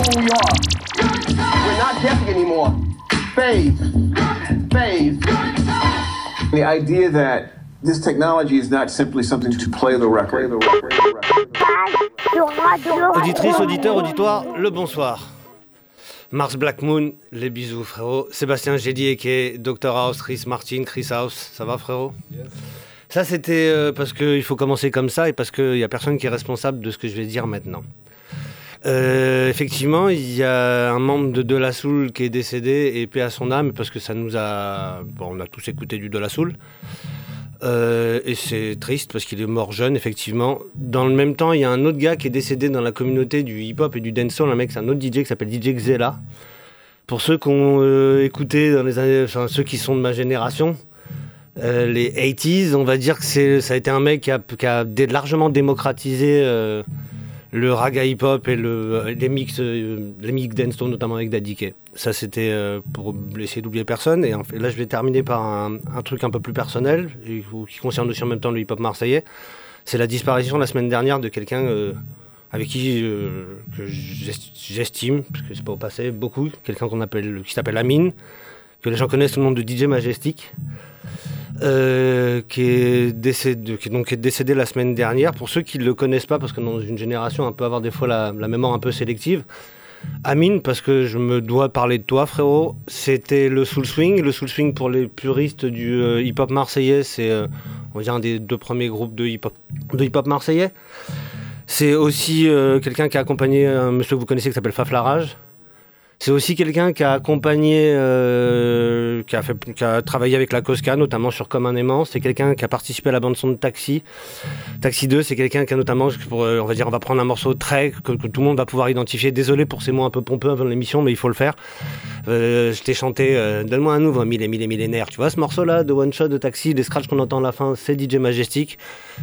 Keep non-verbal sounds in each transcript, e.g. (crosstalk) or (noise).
who we are. We're not anymore. Phase. Phase. The idea that this technology is not simply something to play the record. Auditrice, auditeur, auditoire, le bonsoir. Mars Black Moon, les bisous frérot. Sébastien Gédier qui est Dr House, Chris Martin, Chris House, ça va frérot? Ça c'était euh, parce qu'il faut commencer comme ça et parce qu'il n'y a personne qui est responsable de ce que je vais dire maintenant. Euh, effectivement, il y a un membre de De La Soul qui est décédé et paix à son âme parce que ça nous a. Bon, on a tous écouté du De La Soul. Euh, et c'est triste parce qu'il est mort jeune, effectivement. Dans le même temps, il y a un autre gars qui est décédé dans la communauté du hip-hop et du dancehall. Un mec, c'est un autre DJ qui s'appelle DJ Xela. Pour ceux qui ont euh, écouté dans les années, enfin, ceux qui sont de ma génération, les 80s, on va dire que ça a été un mec qui a, qui a largement démocratisé le raga hip-hop et le, les mix, euh, les mix dancehall, notamment avec Daddy K. Ça, c'était euh, pour essayer d'oublier personne. Et en fait, là, je vais terminer par un, truc un peu plus personnel, qui concerne aussi en même temps le hip-hop marseillais. C'est la disparition la semaine dernière de quelqu'un euh, avec qui euh, j'estime, parce que c'est pas au passé, beaucoup, quelqu'un qui s'appelle Amine, que les gens connaissent sous le nom de DJ Majestic. Euh, qui, est décédé, donc est décédé la semaine dernière. Pour ceux qui ne le connaissent pas, parce que dans une génération, on peut avoir des fois la, mémoire un peu sélective. Amine, parce que je me dois parler de toi, frérot, c'était le Soul Swing. Le Soul Swing, pour les puristes du euh, hip-hop marseillais, c'est euh, un des deux premiers groupes de hip-hop marseillais. C'est aussi quelqu'un qui a accompagné un monsieur que vous connaissez qui s'appelle Faf Larage. C'est aussi quelqu'un qui a accompagné, euh, qui, a travaillé avec la Cosca, notamment sur Comme un aimant. C'est quelqu'un qui a participé à la bande son de Taxi. Taxi 2, c'est quelqu'un qui a notamment, on va dire, on va prendre un morceau très que, tout le monde va pouvoir identifier. Désolé pour ces mots un peu pompeux avant l'émission, mais il faut le faire. Euh, je t'ai chanté euh, Donne-moi un nouveau, mille et mille et millénaires. Tu vois ce morceau-là de One Shot de Taxi, les scratchs qu'on entend à la fin, c'est DJ Majestic.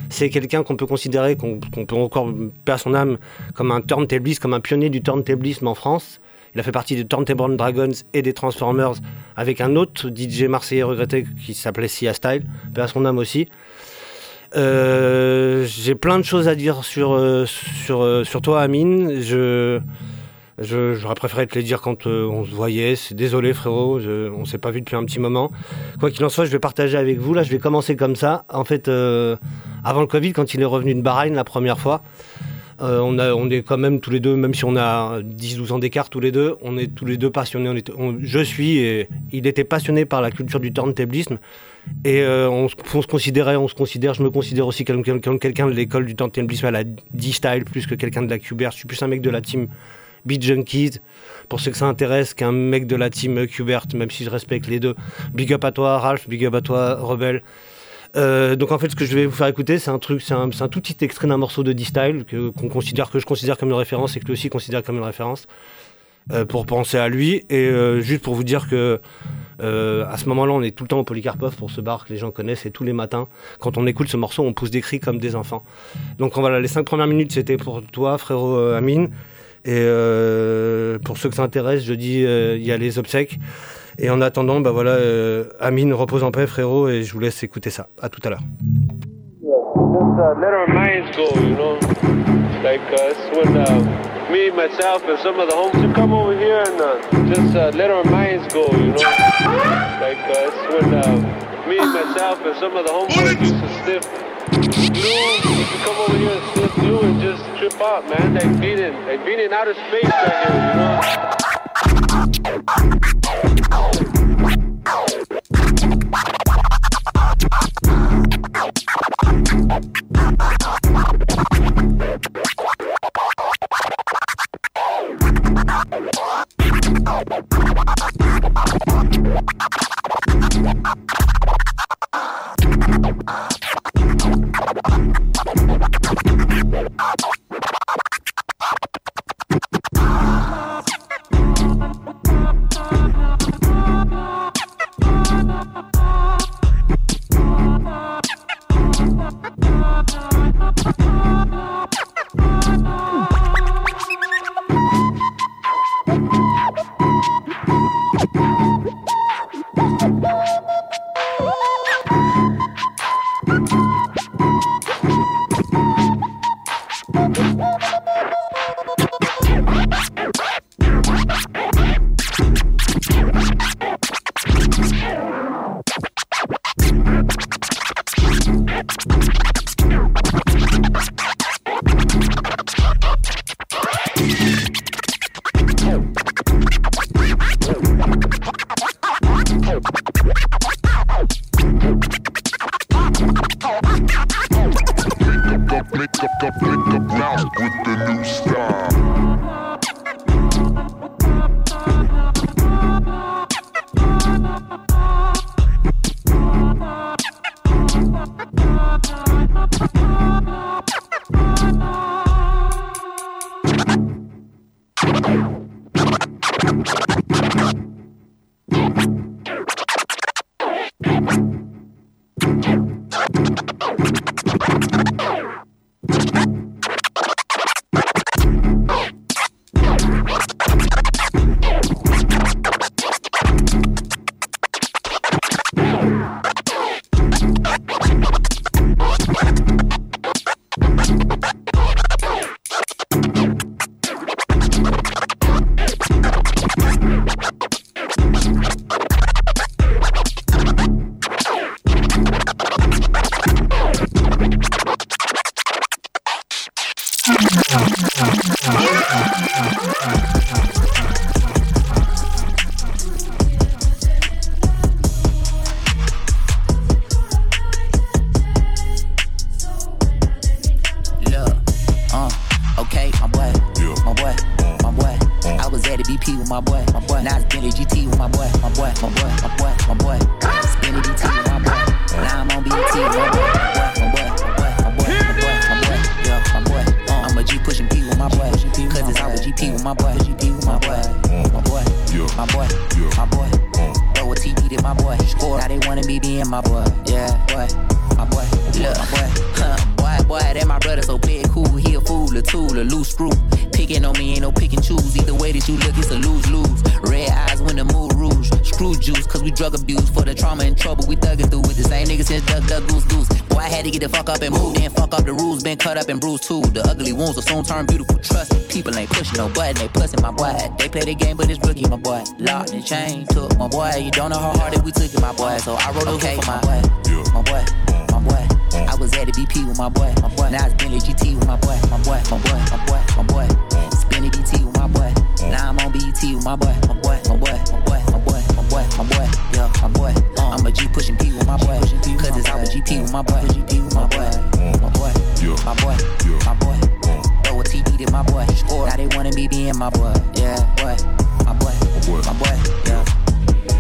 C'est quelqu'un qu'on peut considérer, qu'on peut encore perdre son âme, comme un turntabliste, comme un pionnier du turntablisme en France. Il a fait partie des Turntable Dragons et des Transformers avec un autre DJ marseillais regretté qui s'appelait Sia Style, à son âme aussi. Euh, J'ai plein de choses à dire sur, euh, sur, euh, sur toi, Amine. Je, J'aurais préféré te les dire quand on se voyait. C'est désolé, frérot, je- on s'est pas vu depuis un petit moment. Quoi qu'il en soit, je vais partager avec vous. Là, je vais commencer comme ça. En fait, avant le Covid, quand il est revenu de Bahreïn la première fois, euh, on, a, on est quand même tous les deux, même si on a 10-12 ans d'écart tous les deux, on est tous les deux passionnés. On est, on- je suis et il était passionné par la culture du turntablisme. Et euh, on, on se considérait, on se considère, je me considère aussi comme, quelqu'un de l'école du turntablisme à la D-Style plus que quelqu'un de la Cubert. Je suis plus un mec de la team Beat Junkies. Pour ceux que ça intéresse, qu'un mec de la team Qbert, même si je respecte les deux. Big up à toi, Ralph, big up à toi, Rebelle. Euh, donc en fait, ce que je vais vous faire écouter, c'est un truc, c'est un, tout petit extrait d'un morceau de D-Style que, je considère comme une référence et que lui aussi considère comme une référence. euh, pour penser à lui et euh, juste pour vous dire que à ce moment-là, on est tout le temps au Polycarpov pour ce bar que les gens connaissent et tous les matins, quand on écoute ce morceau, on pousse des cris comme des enfants. Donc voilà, les cinq premières minutes, c'était pour toi, frérot Amine. Et pour ceux que ça intéresse, je dis, il y a les obsèques. Et en attendant, bah voilà, euh, Amine, repose en paix, frérot, et je vous laisse écouter ça. À tout à l'heure. Uh, you uh, uh, me, myself, and some of the homies who come over here and uh, just uh, let our minds go, you know. Like uh, it's when uh, me, myself, and some of the homeboys used to sniff glue. Used to come over here and sniff glue and just trip out, man. Like being in, like being in outer space right here, you know. Cut up and bruised too. The ugly wounds will soon turn beautiful. Trust me, people ain't pushing no button, they pussing my boy. They play the game, but it's rookie, my boy. Locked and chain, took my boy. You don't know how hard it we took it, my boy. So I wrote okay for my boy, my boy, my boy. I was at the BP with my boy, my boy. Now it's Bentley GT with my boy, my boy, my boy, my boy, my boy. Spinning BT with my boy. Now I'm on BT with my boy, my boy, my boy, my boy, my boy, my boy, my boy, yeah, my boy. Uh, I'm a G pushing P with my boy, cause it's always GP with my boy, GP with my boy, my boy, my boy, my boy. Throw a TD to my boy. Now they wanna be being my boy, yeah, boy, my boy, my boy, yeah.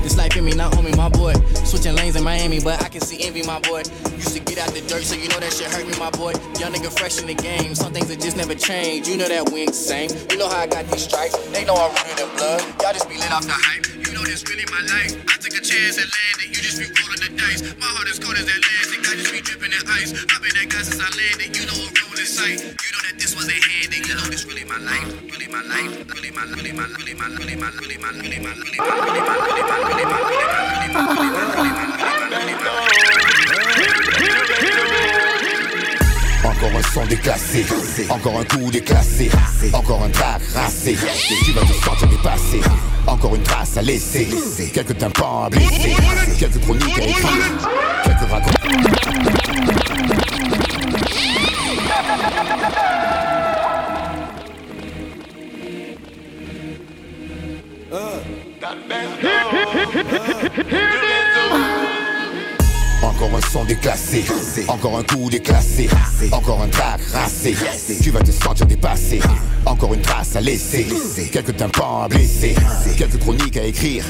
This life in me, not homie, my boy. Switching lanes in Miami, but I can see envy, my boy. Used to get out the dirt, so you know that shit hurt me, my boy. Young nigga fresh in the game, some things that just never change. You know that we ain't the same. You know how I got these stripes, they know I'm rooted in blood. Y'all just be lit off the hype. Know this really my life. I took a chance and landed, you just be rolling the dice. My heart is cold as Atlantic, I just be dripping in ice. I've been that guy since I landed, you know a real in sight. You know that this wasn't handed, you know this really my life, really my life, really my, really my, really my, really my, really my, really my, really my, really my, really my, really my, really my, really my. Encore un son déclassé, encore un coup déclassé, encore un track rassé. Tu vas te sentir dépassé, encore une trace à laisser, quelques tympans à blesser, quelques chroniques à écrire, quelques racontes. Encore un son déclassé, encore un coup déclassé, encore un track rassé. Tu vas te sentir dépassé, encore une trace à laisser, quelques tympans à blesser, quelques chroniques à écrire,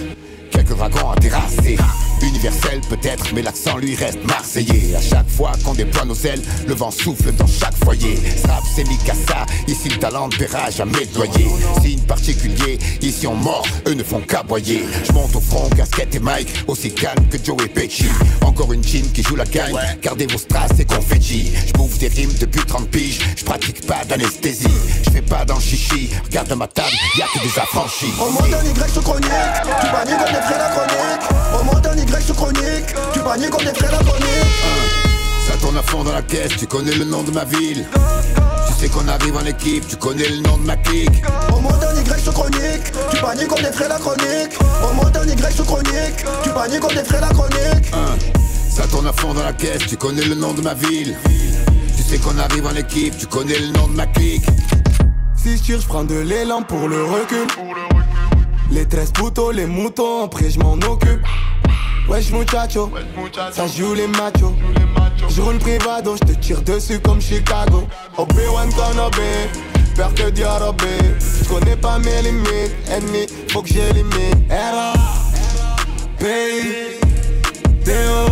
quelques wagons à terrasser. Universel peut-être, mais l'accent lui reste marseillais. À chaque fois qu'on déploie nos ailes, le vent souffle dans chaque foyer. Strap, c'est Mikasa, ici le talent ne paiera jamais doyer. Signe particulier, ici on mord, eux ne font qu'aboyer. Je monte au front, casquette et Mike, aussi calme que Joe et Pesci. Encore une team qui joue la gagne, gardez vos strass et confetti. Je bouffe des rimes depuis 30 piges, je pratique pas d'anesthésie. Je fais pas dans le chichi, regarde ma table, y'a que des affranchis. Au monde d'un Y sous chronique, tu bannis la chronique. Au monde d'un Y sous chronique, tu comme des frais la chronique. Ça tourne à fond dans la caisse, tu connais le nom de ma ville. Tu sais qu'on arrive en équipe, tu connais le nom de ma clique. Au monde d'un Y sous chronique, tu comme des frais la chronique. Au monde d'un Y sous chronique, tu comme des frais la chronique. Ça tourne à fond dans la caisse, tu connais le nom de ma ville. Tu sais qu'on arrive en équipe, tu connais le nom de ma clique. Si je tire, je prends de l'élan pour le recul. Les 13 poteaux, les moutons, après je m'en occupe. Wesh muchacho, ça joue les machos. Je roule privado, je te tire dessus comme Chicago. Obi-Wan Kenobi, peur que Diarobé. Je connais pas mes limites, ennemi, faut que j'élimine. Era, P, Théo,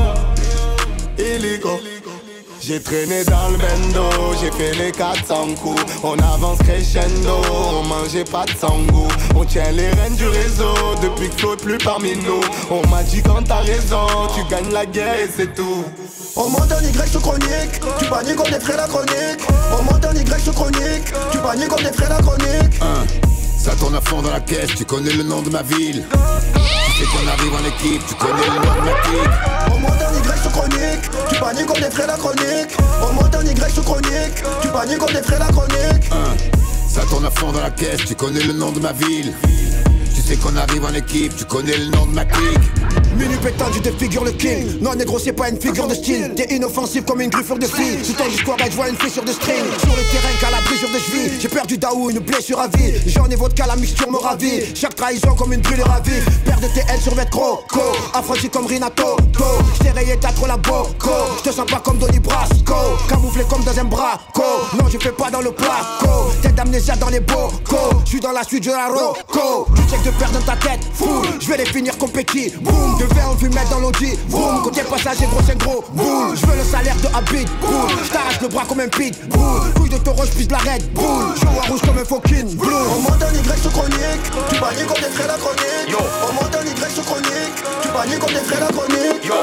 illico. J'ai traîné dans le bendo, j'ai fait les 400 coups. On avance crescendo, on mangeait pas de sangou On tient les rênes du réseau, depuis que Flo est plus parmi nous. On m'a dit quand t'as raison, tu gagnes la guerre et c'est tout. On monte un Y sous chronique, tu bannis comme des frais la chronique. On monte un Y sous chronique, tu bannis comme des frais la chronique Ça tourne à fond dans la caisse, tu connais le nom de ma ville. Tu sais qu'on arrive en équipe, tu connais le nom de ma clique. On monte un Y sous chronique, tu comme des frais la chronique On monte un Y sous chronique, tu comme des frais la chronique Ça tourne à fond dans la caisse, tu connais le nom de ma ville. Tu sais qu'on arrive en équipe, tu connais le nom de ma clique. Minute pétant, tu défigures le king. Non, négro, c'est pas une figure de style. T'es inoffensif comme une griffure de fille. Sous ton discours, je vois une fissure de string. Sur le terrain, qu'à la brisure de cheville. J'ai perdu Daou, une blessure à vie. J'en ai vodka, la mixture me ravit. Chaque trahison comme une brûlure à vie. Père de TL sur Vetro, co. Affranchi comme Rinato, go. J't'ai rayé, t'as trop la boco. J'te sens pas comme Donny Brasco. Camouflé comme dans un braco. Non, je fais pas dans le placo. Tête d'amnésia dans les bocaux. J'suis dans la suite de la roco. Tu check de perdre dans ta tête, fou. J'vais les finir comme Petit. Boum, de verre on mettre dans l'audi. Boum, côté passager, gros, c'est gros. Boum, j'veux le salaire de Habit. Boum, j't'arrache le bras comme un pit. Boum, couille de taureau, de la Red Boum, joue à rouge comme un fucking blue. On monte un Y sur chronique. Tu bannis qu'on est la chronique. Yo. On monte un Y sur chronique. Tu bannis qu'on est la chronique. Yo.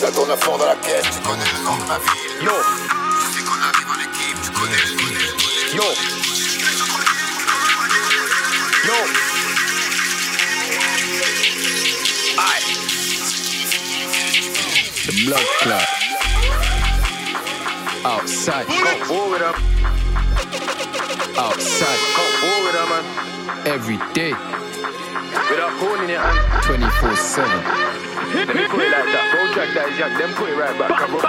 Ça tourne à fond dans la caisse, tu connais le nom de ma ville. Yo. Tu sais qu'on arrive en équipe, tu connais le nom de Yo. Yo. The blood clot. Outside. Go war with them. Outside. Go war with them, man. Every day. Without calling it, and 24 7. let me put it like that. Go track that jack, then put it right back. Come on,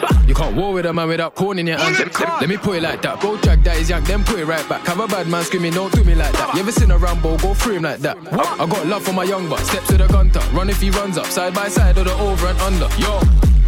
bro. You can't war with a man without corn in your hand. Let, me put it like that. Go drag that is yank, then put it right back. Have a bad man screaming, don't do me like that. You ever seen a Rambo go through him like that? I, I got love for my young buck. Steps to the gunter. Run if he runs up. Side by side or the over and under. Yo.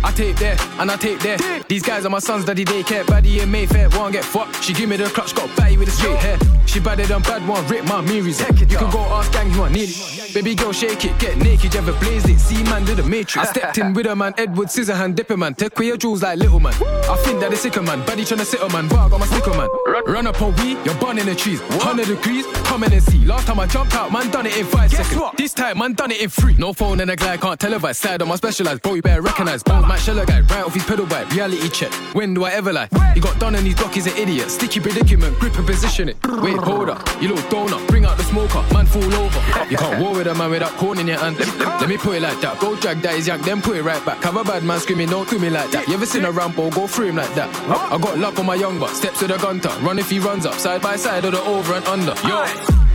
I take there and I take there. These guys are my sons, daddy daycare. Baddie in Mayfair, won't get fucked. She give me the clutch, got batty with a straight hair. She better than bad one, rip my mirrors. You can go ask gang who I need it. Baby girl, shake it, get naked, you ever blazed it. See man, did the matrix. I stepped in with a man, Edward Scissorhand, dipper man. Take away your jewels like little man. I think that it's sicker man. Baddie tryna sit a man, but I got my sticker man. Run up on we, you're burning the trees. 100 degrees, come in and see. Last time I jumped out, man, done it in five seconds. This time, man, done it in three. No phone and a glide, can't televise. Slide on my specialized, bro, you better recognize. Bones, Matt Sheller guy, right off his pedal bike. Reality check. When do I ever lie? He got done and his block, he's an idiot. Sticky predicament, grip and position it. Wait, hold up, you little donut. Bring out the smoker, man, fall over. You can't war with a man without corn in your hand. Let, me put it like that. Go drag that is yank, then put it right back. Have a bad man screaming, don't do me like that. You ever seen a Rambo go through him like that? I got love for my young buck. Steps to the gunter. Run if he runs up. Side by side or the over and under. Yo,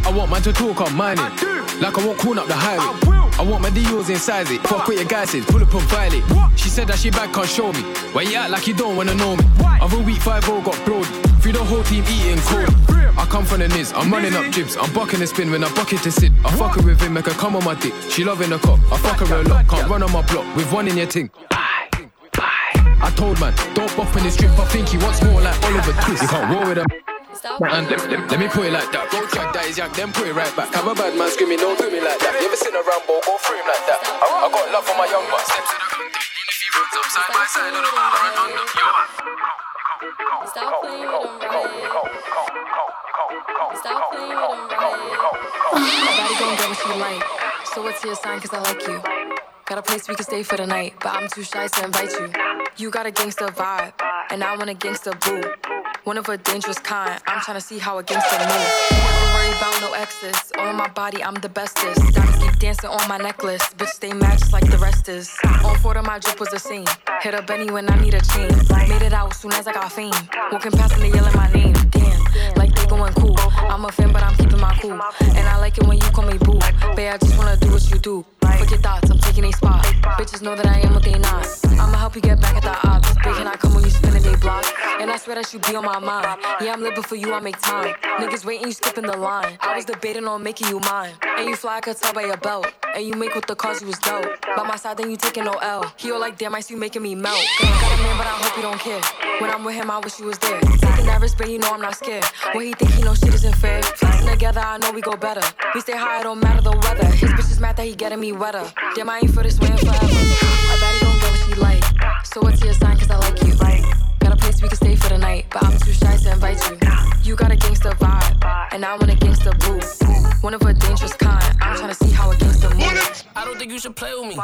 I want man to talk on mining. Like I won't corn up the highway. I want my deals inside it. Fuck with your guy says, pull up and violate. She said that she back can't show me. Why you act like you don't wanna know me? Other week 5 got blowed. Through the whole team eating cold. I come from the niz, I'm running up jibs. I'm bucking the spin when I bucket to sit. I fuck her with him, make her come on my dick. She loving the cop, I fuck her a lot. Can't run on my block with one in your ting. I told man, don't bop in this strip. I think he wants more like Oliver Twist. You can't roll with him. And let, let- let me put it like that. Go track that is yank, then put it right back. Have a bad man screaming, don't do me like that. You ever seen a Rambo go through him like that? I, I got love for my young buck. Steps to the gun, if he runs up side by side on the over and under. Yo. Stop playing with them, right? Stop playing with them, right? Nobody gon' get what you like. So what's your sign? Cause I like you. Got a place we can stay for the night, but I'm too shy to invite you. You got a gangster vibe, and I want a gangster boo. One of a dangerous kind. I'm tryna see how a gangster move. Never worry about no exes. On my body, I'm the bestest. Diamonds keep dancing on my necklace. Bitch, stay matched like the rest is. On four of my drip was the same. Hit up Benny when I need a chain. Made it out soon as I got fame. Walking past and they yelling my name. Damn, like they going cool. I'm a fan, but I'm keeping my cool. And I like it when you call me boo. Babe, I just wanna do what you do. Taking a spot. Bitches know that I am what they not. I'ma help you get back at the swear that you be on my mind. Yeah, I'm living for you, I make time. Niggas waiting, you skipping the line. I was debating on making you mine. And you fly, I could tell by your belt. And you make with the cause you was dope. By my side, then you taking no L. He all like, damn, I see you making me melt. Girl, I got a man, but I hope you don't care. When I'm with him, I wish you was there. Taking that risk, but you know I'm not scared. When he think he know shit isn't fair. Flexing together, I know we go better. We stay high, it don't matter the weather. His bitch is mad that he getting me wetter. Damn, I ain't for this way forever. I bet don't get what she like. So what's your sign? Cause I like you. Place we can stay for the night, but I'm too shy to invite you. You got a gangster vibe, and I want a gangster boo. One of a dangerous kind. I'm tryna see how a gangster moves. I don't think you should play with me.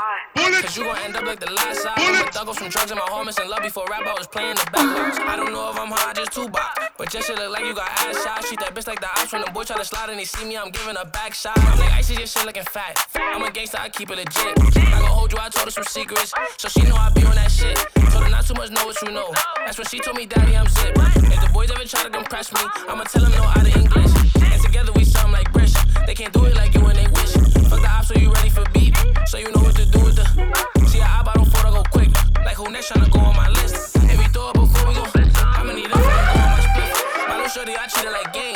Cause you gon' end up like the last side. I'm a thug off some drugs in my home and love before rap. I was playing the backwards. I don't know if I'm high, just two box. But just shit look like you got ass shots. Treat that bitch like the ops when the boy try to slide and they see me, I'm giving a back shot. I'm like, I is your shit looking fat. I'm a gangster, I keep it legit. I gon' hold you, I told her some secrets. So she know I be on that shit. Told her not too much, know what you know. That's when she told me, Daddy, I'm zip. If the boys ever try to compress me, I'ma tell them no out of English. And together we sound like British. They can't do it like you and they wish. Fuck the ops so you ready for beat. So you know what to do with the. See, I bought on photo go quick. Like who next tryna go on my list? If we throw it before we go, I'ma need for go on my little shorty, I treat her like game.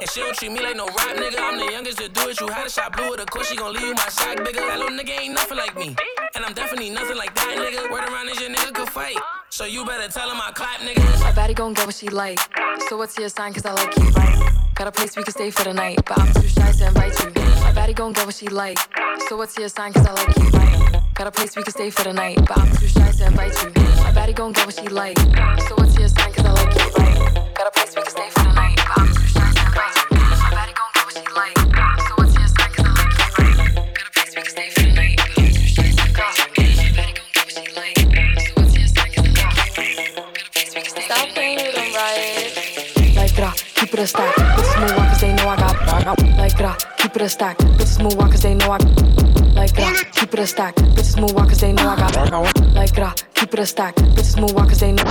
And she don't treat me like no rap nigga. I'm the youngest to do it. You had a shot blue with a course, she gon' leave you my sock bigger. That little nigga ain't nothing like me. And I'm definitely nothing like that nigga. Word around is your nigga could fight. So you better tell him I clap niggas. My baddie gon' get what she like. So what's your sign? Cause I like you. Got a place we can stay for the night. But I'm too shy to invite you. My baddie gon' get what she like. So what's your sign? Cause I like you. Got a place we can stay for the night. But I'm too shy to invite you. My baddie gon' get what she like. So what's your sign? Cause I like you. Got a place we can stay for it a stack. Bitches move on cause they know I got Like that, keep it a stack. Bitches move on cause they know I Like that, keep it a stack. Bitches move on cause they know I got Like that, keep it a stack. Bitches move on cause they know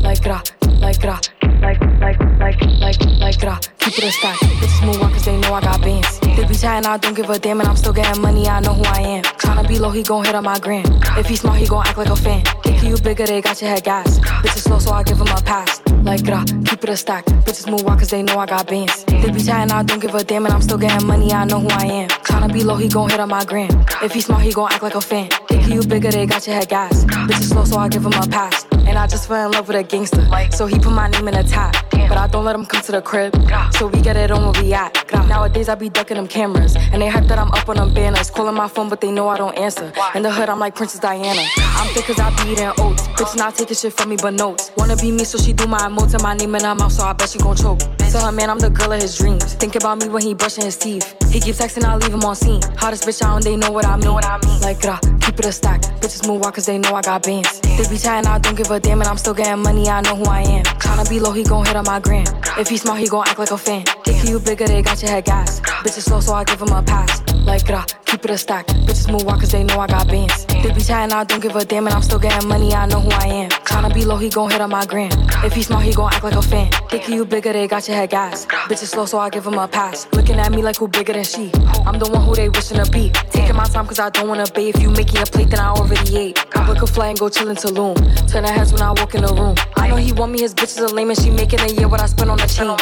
Like that, like that, like, like, like, like, like that. Keep it a stack. Bitches move on cause they know I got bands. They be chatting, I don't give a damn, and I'm still getting money, I know who I am. Tryna be low, he gon' hit on my gram. If he smart, he gon' act like a fan. Think you bigger, they got your head gas. Bitches slow, so I give him a pass. Like that, keep it a stack. Bitches move on cause they know I got bands. They be chatting, I don't give a damn, and I'm still getting money, I know who I am. Tryna be low, he gon' hit on my gram. If he smart, he gon' act like a fan. Think you bigger, they got your head gas. Bitches slow, so I give him a pass. And I just fell in love with a gangster. So he put my name in a top. But I don't let him come to the crib. So we get it on where we at. Nowadays I be ducking them cameras. And they hype that I'm up on them banners. Calling my phone, but they know I don't answer. In the hood, I'm like Princess Diana. I'm thick cause I be eating oats. Bitch not taking shit from me but notes. Wanna be me, so she do my emotes and my name in her mouth, so I bet she gon' choke. Tell her man I'm the girl of his dreams. Think about me when he brushing his teeth. He keep texting, I leave him on scene. Hottest bitch out and they know what I mean. Like grah, keep it a stack. Bitches move on cause they know I got bands. They be chatting, I don't give a damn, and I'm still getting money, I know who I am. Tryna be low, he gon' hit on my gram. If he smart, he gon' act like a fan. Think you bigger, they got your head gas. Bitches slow, so I give him a pass. Like grah, keep it a stack. Bitches move on cause they know I got bands. They be chatting, I don't give a damn, and I'm still getting money, I know who I am. Tryna be low, he gon' hit on my gram. If he smart, he gon' act like a fan. Think you bigger, they got your head gas. Bitches slow, so I give him a pass. Looking at me like who bigger than she. I'm the one who they wishing to be. Taking my time cause I don't wanna be. If you making a plate, then I already ate. I book a flight and go chill in Tulum. Turn her heads when I walk in the room. I know he want me, his bitches are lame and she making a year what I spend on the chain.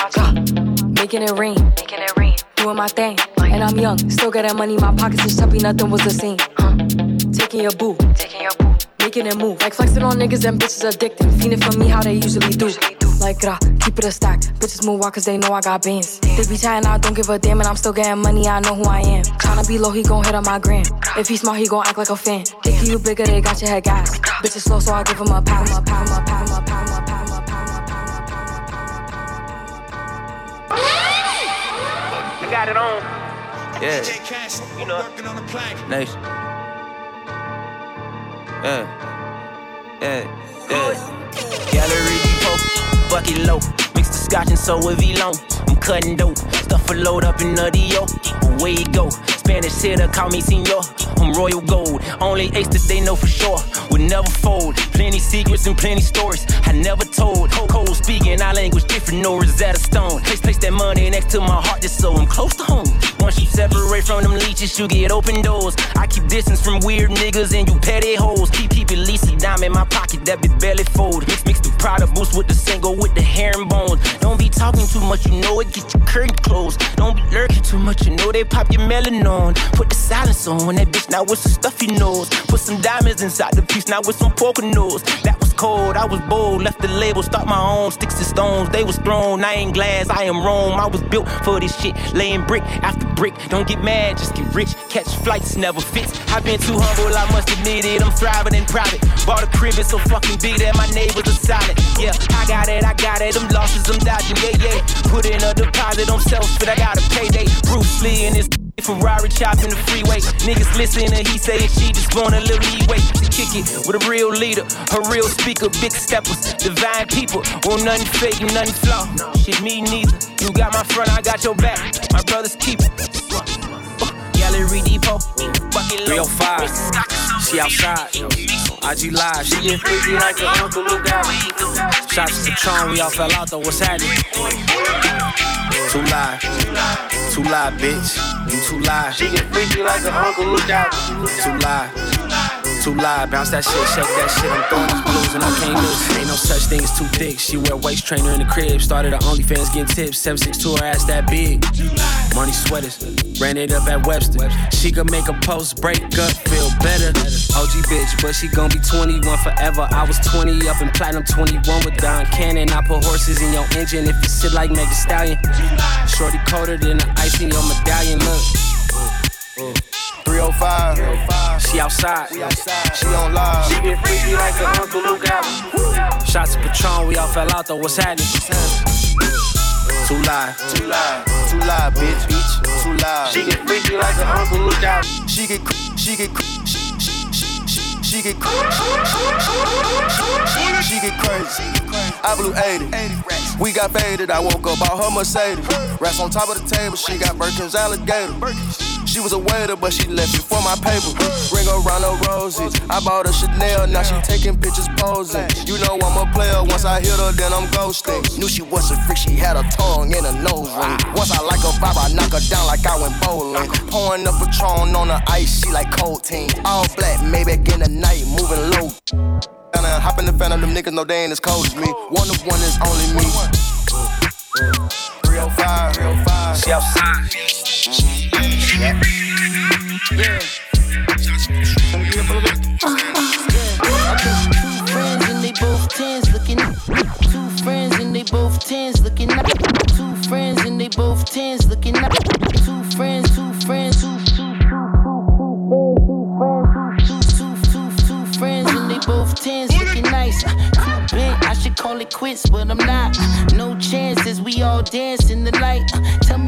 Making it rain. Making it rain. Doing my thing. And I'm young, still got that money. My pockets is chubby, nothing was the same. Taking your boo. Taking your boo. Making it move. Like flexing on niggas and bitches addicted. Fiending for me how they usually do. Like grah, keep it a stack. Bitches move on cause they know I got bands. They be chatting, I don't give a damn, and I'm still getting money, I know who I am. Tryna be low, he gon' hit on my gram. If he smart, he gon' act like a fan. Think you bigger, they got your head gas. Bitches slow, so I give him a pound, a pound, a pound, a pound, a pound, a pound. I got it on. Yeah. You know. Nice. Yeah. Yeah. Yeah. Gallery depot. Bucket low. Mix the scotch and so with V long. I'm cutting dope. Stuff a load up in the Dio. Away you go. Spanish hitter, call me senor. I'm royal gold. Only ace that they know for sure. Would never fold. Plenty secrets and plenty stories I never told. Cold speaking, our language different, no Rosetta Stone. Place, place that money next to my heart just so I'm close to home. Once you separate from them leeches, you get open doors. I keep distance from weird niggas and you petty hoes. Keep, keep it leasy, dime in my pocket, that be belly fold. Mix, mix the Prada boost with the single with the herringbones. Don't be talking too much, you know it, get your curtain closed. Don't be lurking too much, you know they pop your melon on. Put the silence on that bitch now with some stuffy nose. Put some diamonds inside the piece, now with some poker nose. That was cold, I was bold, left the label, start my own sticks and stones. They was thrown, I ain't glass, I am Rome. I was built for this shit, laying brick after brick. Don't get mad, just get rich. Catch flights never fits. I've been too humble, I must admit it. I'm thriving in private. Bought a crib, it's so fucking big that my neighbors are silent. Yeah, I got it, I got it. Them losses, I'm dodging. Yeah, yeah. Put in a deposit on self, but I got a payday. Bruce Lee and his Ferrari chopping the freeway. Niggas listen and he saying she just want a little leeway to kick it with a real leader, a real speaker, big steppers, divine people. Want nothing fake, nothing flaw. Shit, me neither. You got my front, I got your back. My brother's keeper. Gallery uh, Depot, bucket low. 305, she outside. IG Live, she get freaky like her Uncle Luke. Shots to Tron, we all fell out though, what's happening? Too live, too live, bitch. You too live. She get freaky like an uncle, look out. Too live. Too live. Bounce that shit, shake that shit. I'm throwing these blues and I can't lose. Ain't no such thing as too thick. She wear waist trainer in the crib. Started her OnlyFans getting tips. 762 her ass that big. Money sweaters. Ran it up at Webster. She could make a post break up, feel better. OG bitch, but she gon' be 21 forever. I was 20 up in platinum 21 with Don Cannon. I put horses in your engine if you sit like Meg Thee Stallion. Shorty colder than the ice in your medallion. Look. Uh, uh. 305. She outside. She on live. She get freaky like an uncle, look out. Shots of Patron, we all fell out though. What's happening? Too live. Too live. Too live, bitch. Bitch. Too live. She get freaky like an uncle, look out. She get. She get. She, she, she, get. She get crazy. I blew 80. We got faded. I woke up out her Mercedes. Rats on top of the table. She got Birkin's alligator. She was a waiter, but she left it for my paper. Ring around her roses. I bought her Chanel, now she taking pictures posing. You know I'm a player, once I hit her, then I'm ghosting. Knew she was a freak, she had a tongue and a nose ring. Once I like her vibe, I knock her down like I went bowling. Pouring the Patron on the ice, she like cold team. All black, maybe in the night, moving low. And I hop in the fan of them niggas, know they ain't as cold as me. One of one is only me. 305, 305. She outside. Two friends and they both tens looking Two friends and they both tens looking Two friends and they both tens looking Two friends, two friends, two, both tens looking nice. Too bent, I should call it quits, but I'm not. No chances, we all dance in the light.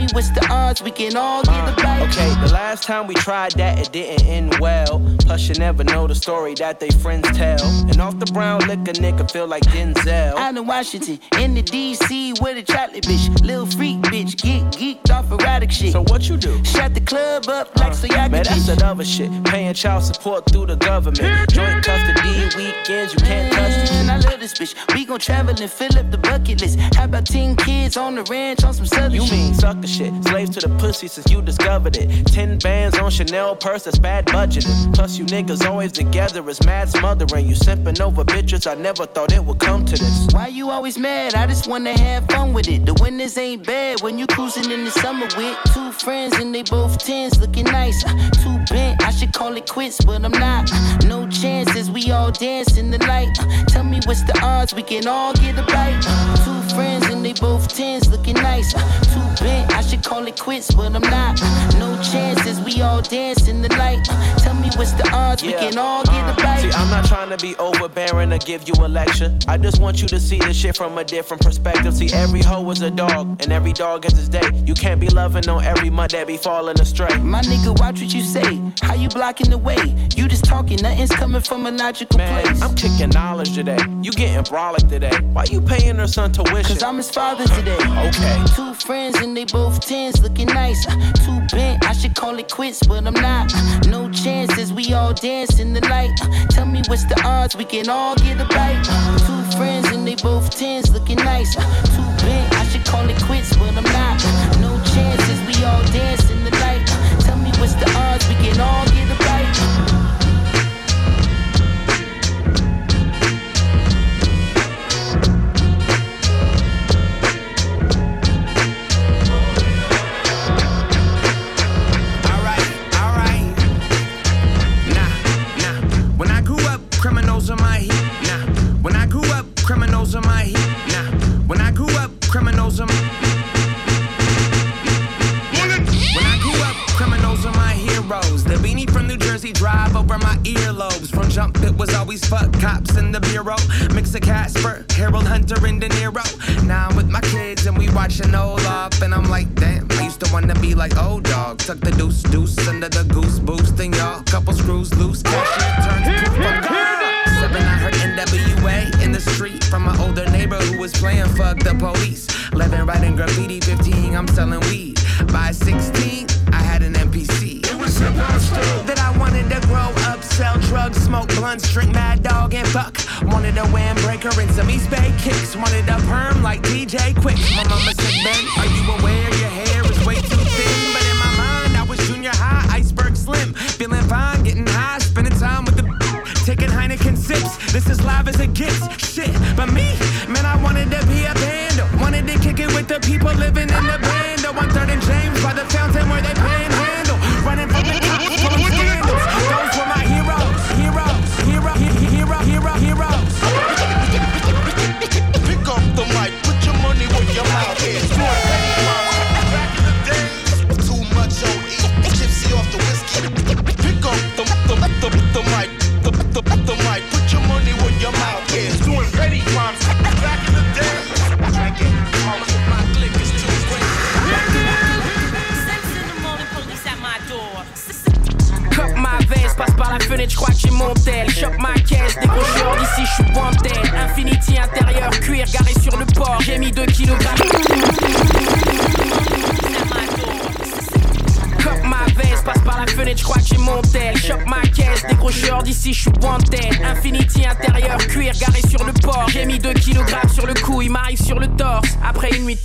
Tell what's the odds we can all get a bite. Okay, the last time we tried that, it didn't end well. Plus, you never know the story that they friends tell. And off the brown liquor, nigga feel like Denzel. Out in Washington, in the DC with a chocolate bitch. Lil freak bitch, get geeked off erotic shit. So what you do? Shut the club up uh, like so y'all Man, can that's another shit. Paying child support through the government. Joint custody weekends, you can't touch the And I love this bitch. We gon' travel and fill up the bucket list. How about 10 kids on the ranch on some southern You shit? mean sucker shit. Slaves to the pussy since you discovered it. Ten bands on Chanel purse, that's bad budgeting. Plus, you niggas always together as mad smothering. You simping over bitches, I never thought it would come to this. Why you always mad? I just wanna have fun with it. The winters ain't bad when you cruising in the summer with two friends and they both tens looking nice. Uh, Too bent, I should call it quits, but I'm not. Uh, No chances, we all dance in the light. Uh, Tell me what's the odds we can all get a bite. Uh, Two friends and they both tens looking nice. Uh, Too bent, I should call it quits, but I'm not. No chances, we all dance in the light. Uh, Tell me what's the odds we can all get a bite. See, I'm not trying to be overbearing or give you a lecture. I just want you to see the shit from a different perspective. See, every hoe is a dog, and every dog has his day. You can't be loving on every mud that be falling astray. My nigga, watch what you say. How you blocking the way? You just talking, nothing's coming from a logical Man, place. I'm kicking knowledge today. You getting brolic today. Why you paying her son tuition? Cause I'm his father today. Okay. Two friends and they both tens looking nice. Too bent, I should call it quits, but I'm not. No chances, we all dance in the light. Uh, Tell me what's the odds we can all get a bite. Uh, Two friends and they both tens looking nice. Uh, Too bent, I should call it quits, but I'm not. No chances, we all dance in the light. Uh, Tell me what's the odds we can all earlobes. From jump, it was always fuck cops in the bureau. Mix of Casper, Harold Hunter, and De Niro. Now I'm with my kids and we watching Olaf, and I'm like, damn. I used to wanna be like old dog. Tuck the deuce deuce under the goose boost, and y'all couple screws loose. Cashier turns proof on Seven, I heard NWA in the street from my older neighbor who was playing fuck the police. 11, writing graffiti. 15, I'm selling weed. By 16, I had an That I wanted to grow up, sell drugs, smoke blunts, drink mad dog, and fuck. Wanted a windbreaker and some East Bay kicks. Wanted a perm like DJ Quik. My mama said, Ben, are you aware your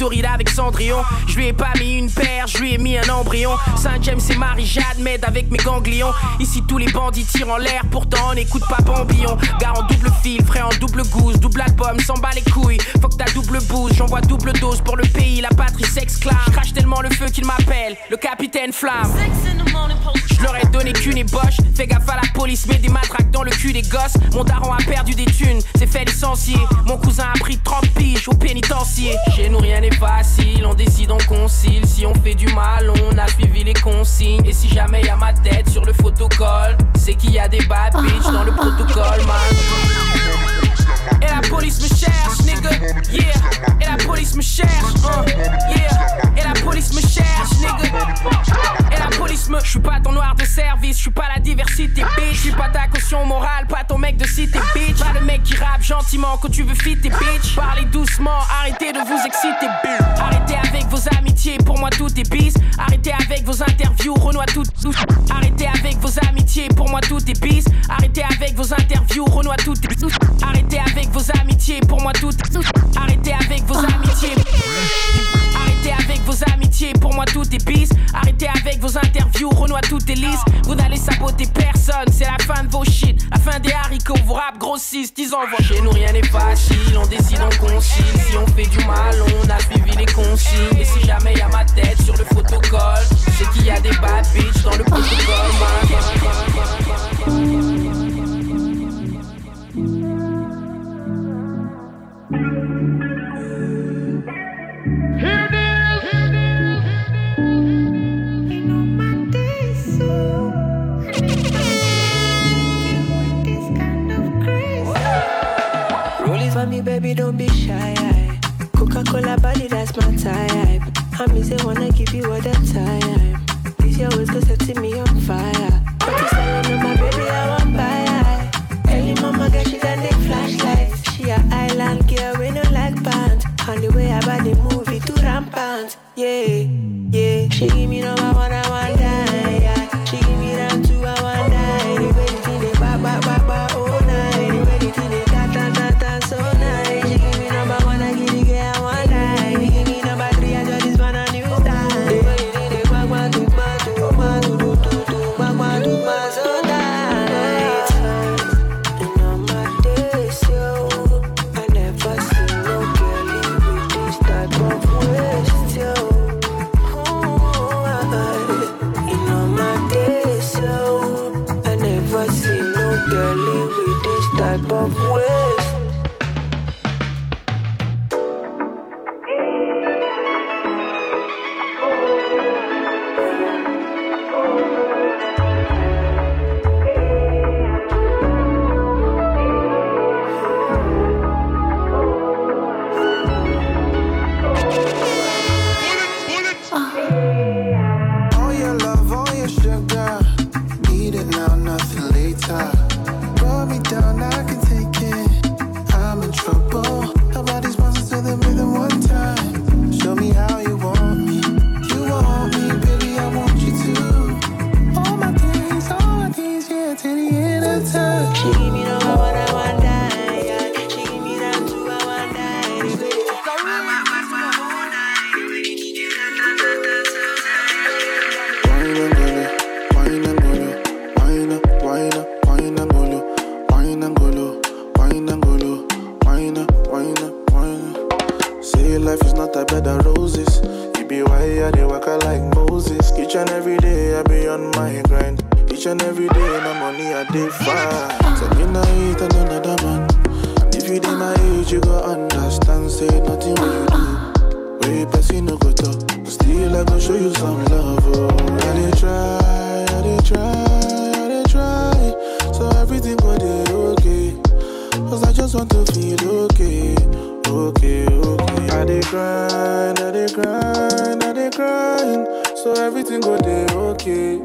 Avec Cendrillon, je lui ai pas mis une paire, je lui ai mis un embryon. Saint-James et Marie, j'admets avec mes ganglions. Ici tous les bandits tirent en l'air, pourtant on n'écoute pas Bambillon. Gars en double fil, frais en double gousse, double album, s'en bat les couilles. Faut que ta double bouse, j'envoie double dose pour le pays, la patrie s'exclame. Crache tellement le feu qu'il m'appelle, le capitaine Flamme. Je leur ai donné qu'une ébauche. Fais gaffe à la police, mets des matraques dans le cul des gosses. Mon daron a perdu des thunes, s'est fait licencier. Mon cousin a pris 30 piges au pénitencier. Chez nous, rien n'est facile, on décide, on concile. Si on fait du mal, on a suivi les consignes. Et si jamais y a ma tête sur le photocall, c'est qu'il y a des bad bitch dans le protocole. Me. J'suis pas ton noir de service, j'suis pas la diversité, bitch. J'suis pas ta caution morale, pas ton mec de cité, bitch. Pas le mec qui rappe gentiment quand tu veux fitter, bitch. Parlez doucement, arrêtez de vous exciter, bitch. Arrêtez avec vos amitiés, pour moi tout est bis. Arrêtez avec vos interviews, Renoir tout. Arrêtez avec vos amitiés, pour moi tout est bis. Arrêtez avec vos interviews, Renoir tout tout. Arrêtez avec vos amitiés, pour moi tout tout. Arrêtez avec vos amitiés. Arrêtez avec vos amitiés, pour moi tout est bis. Tout est. Vous n'allez saboter personne, c'est la fin de vos shit. La fin des haricots, vos rap grossissent, ils envoient. Chez nous rien n'est facile, on décide, on concile. Si on fait du mal, on a suivi les consignes. Et si jamais y a ma tête sur le photocall, c'est qu'il y a des bad bitch dans le protocole, That's my type. I'm say, wanna give you all the time. This your ways, cause setting feel okay, okay, okay. I dey grind, I dey grind, I dey grind. So everything go dey okay.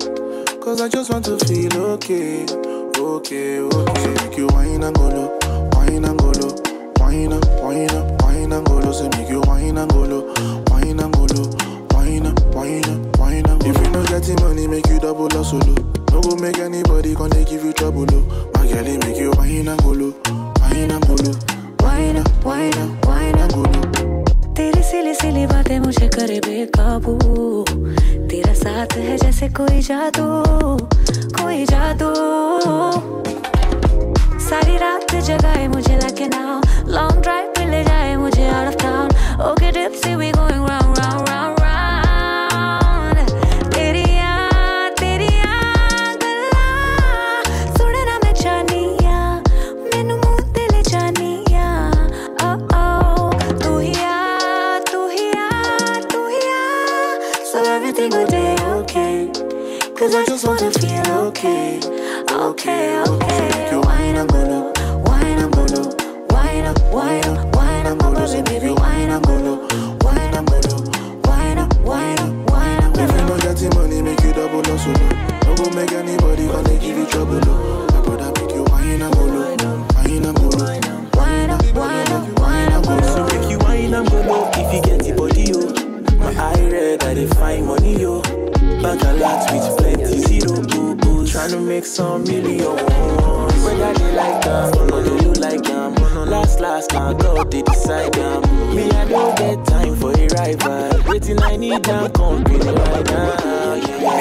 Cause I just want to feel okay, okay, okay. So Make you wine and go low, wine and go low, wine up, wine up, wine and go low. Say make you wine and go low, wine and go low, wine up, wine up, wine low. If you no getting money, make you double or oh. solo. No go make anybody gonna give you trouble, oh. My girl, make you wine and go low, ना गुनू वाइना वाइना वाइना गुनू तेरी सिली सिली बातें मुझे करे बेकाबू। तेरा साथ है जैसे कोई जादू कोई जादू। सारी रात जगाए मुझे लगे ना लॉन्ग ड्राइव पे ले जाए मुझे out of town okay Dipsy we going round cause I just wanna feel okay okay okay wine and go low wine and go low wine up wine up wine and go low say baby wine and go low wine and go low wine up wine up wine and go If you low no getting money, make you double or solo. No go make anybody gonna give you trouble, oh. My brother make you wine and go low, wine and go low. wine up wine up wine up go low So make you wine and go low if you get the body, yo. My eye red, I dey find money, yo. Bank a lot with plenty zero, boo boo. Tryna make some million. Whether they like them, or do you like them? Last, last, now God they decide them. Me, I don't get time for a rival. Waiting, I need them company right now. Yeah,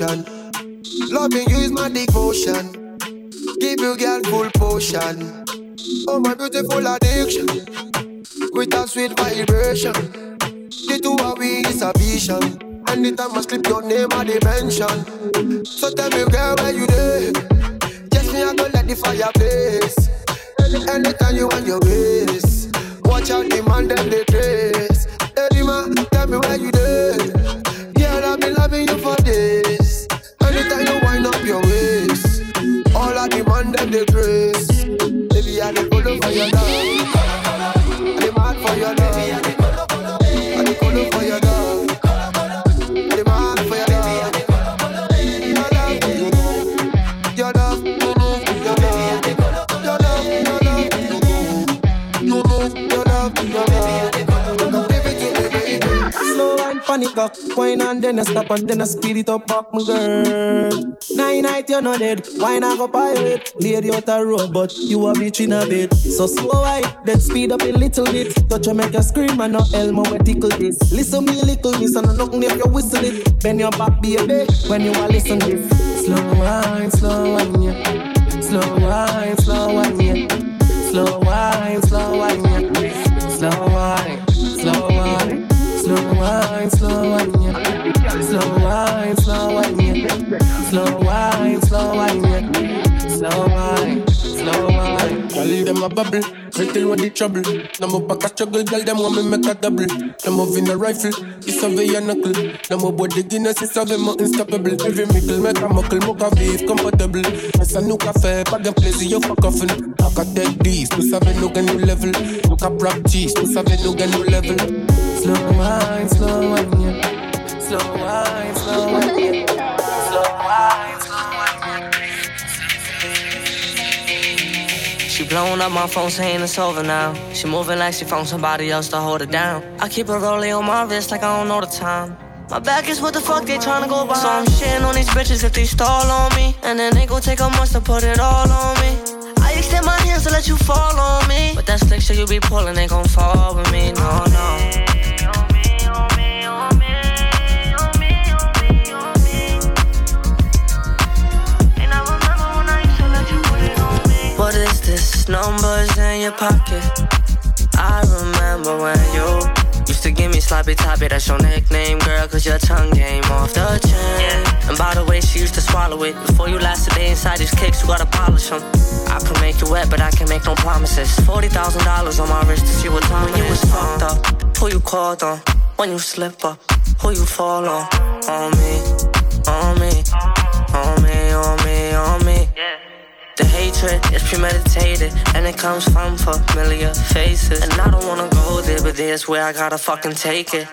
lotion. Loving you is my devotion. Give you girl full potion. Oh my beautiful addiction. With a sweet vibration. The two of we is a vision. Anytime I slip your name I dimension. I stop and then I speed it up, back my girl. Nine night you're not dead, wine I go pirate. Lady out a road, but you a bitch in a bed. So slow I then speed up a little bit. Touch you make you scream and no elmo we tickle this. Listen me little miss and nothing if you whistle it. Bend your back baby when you a listen this. Slow wine, slow wine, yeah. Slow wine, slow wine, yeah. Slow wine, slow wine, yeah. Slow wine, slow wine. Slow wine, slow wine, yeah. Slow wine, slow wine, yeah. Slow wine, slow wine, yeah. Slow wine, slow wine. Girl, them a bubble, little what the trouble. No more back a struggle, girl, them want me make a double. No more in a rifle, it's a vein knuckle. No more body Guinness, it's a them unstoppable. Every mickle make a muckle, mocha beef comfortable. It's a new cafe, bag and place you for coffin. I can take these, to sabe no new level. Look a practice, to sabe no new level. Slow wine, slow wine, yeah. Slow wine, slow wine. (laughs) Slow wine, slow wine. She blowing up my phone saying it's over now. She moving like she found somebody else to hold it down. I keep a rollie on my wrist like I don't know the time. My back is what the fuck they tryna go by. So I'm shitting on these bitches if they stall on me. And then they gon' take a month to put it all on me. I extend my hands to let you fall on me. But that slick shit you be pulling ain't gon' fall with me, no, no. Numbers in your pocket. I remember when you used to give me sloppy toppy. That's your nickname, girl, cause your tongue came off the chain. And by the way, she used to swallow it. Before you last a day inside these kicks, you gotta polish them. I can make you wet, but I can make no promises. $40,000 on my wrist to see what time when you was fucked up. Who you called on? When you slip up, who you fall on? On me, on me, on me, on me, on me. The hatred is premeditated and it comes from familiar faces. And I don't wanna go there, but there's where I gotta fucking take it.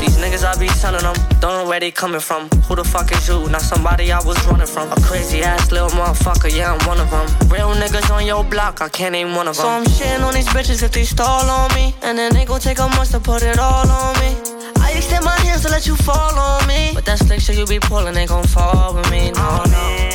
These niggas I be sending them, don't know where they coming from. Who the fuck is you? Not somebody I was running from. A crazy ass little motherfucker, yeah, I'm one of them. Real niggas on your block, I can't name one of them. So I'm shitting on these bitches if they stall on me. And then they gon' take a month to put it all on me. I extend my hands to let you fall on me. But that slick shit you be pulling ain't gon' fall with me, no, no.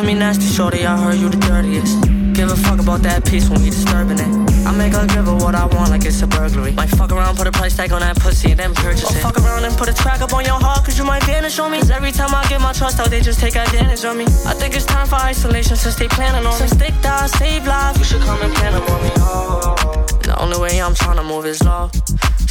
To me nasty, shorty, I heard you the dirtiest. Give a fuck about that piece when we disturbing it. I make her give her what I want like it's a burglary. Might fuck around, put a price tag on that pussy, and then purchase it. Or fuck around and put a track up on your heart, cause you might vanish on me. Cause every time I get my trust out, they just take advantage of me. I think it's time for isolation since they planning on me. Since they die, save lives, you should come and plan them on me. Oh. The only way I'm tryna move is low.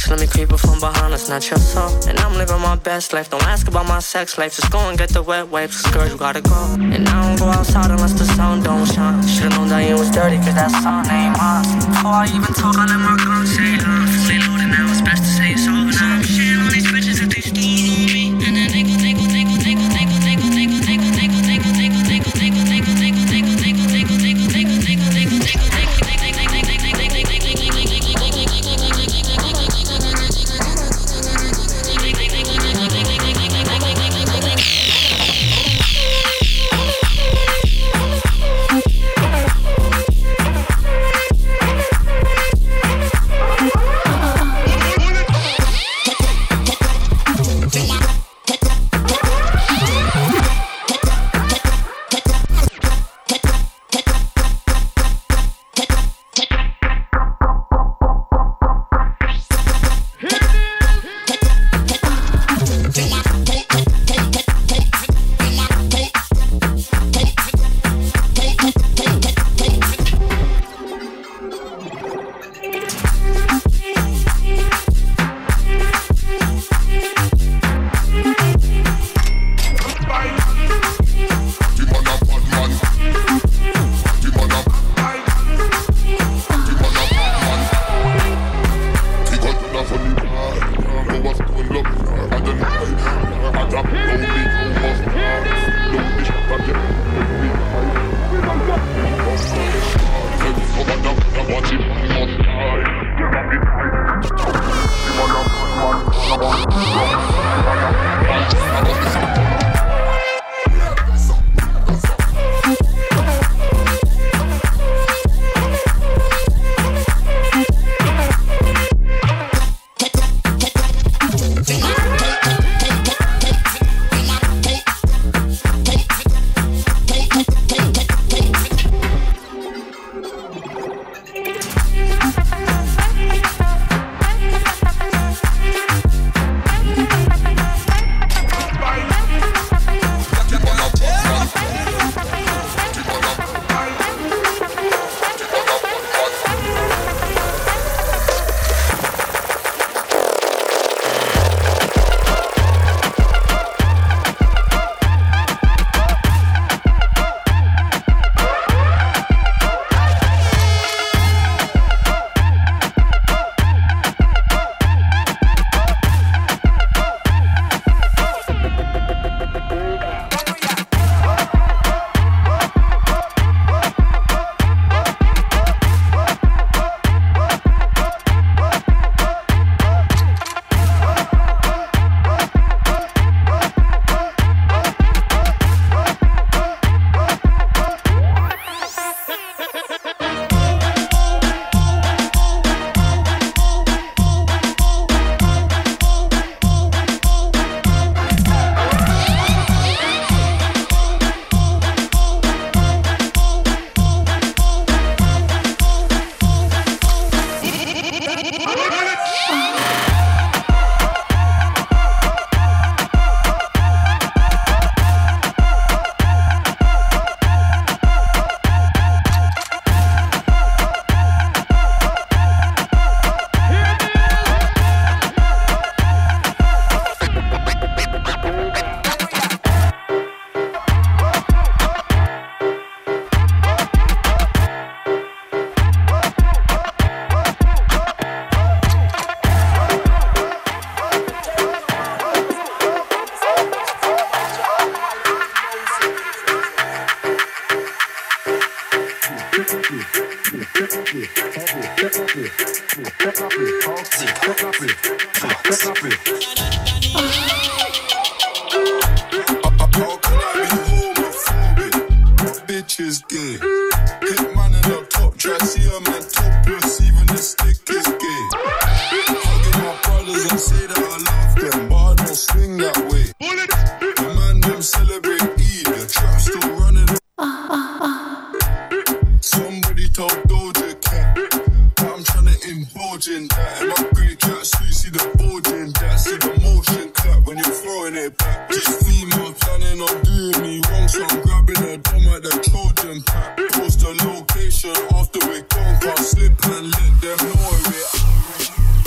So let me creep up from behind, it's not your soul. And I'm living my best life. Don't ask about my sex life. Just go and get the wet wipes, cause girl, you gotta go. And I don't go outside unless the sun don't shine. Should've known Diane was dirty, cause that sun ain't mine. Before I even talk, I let my gun say uh,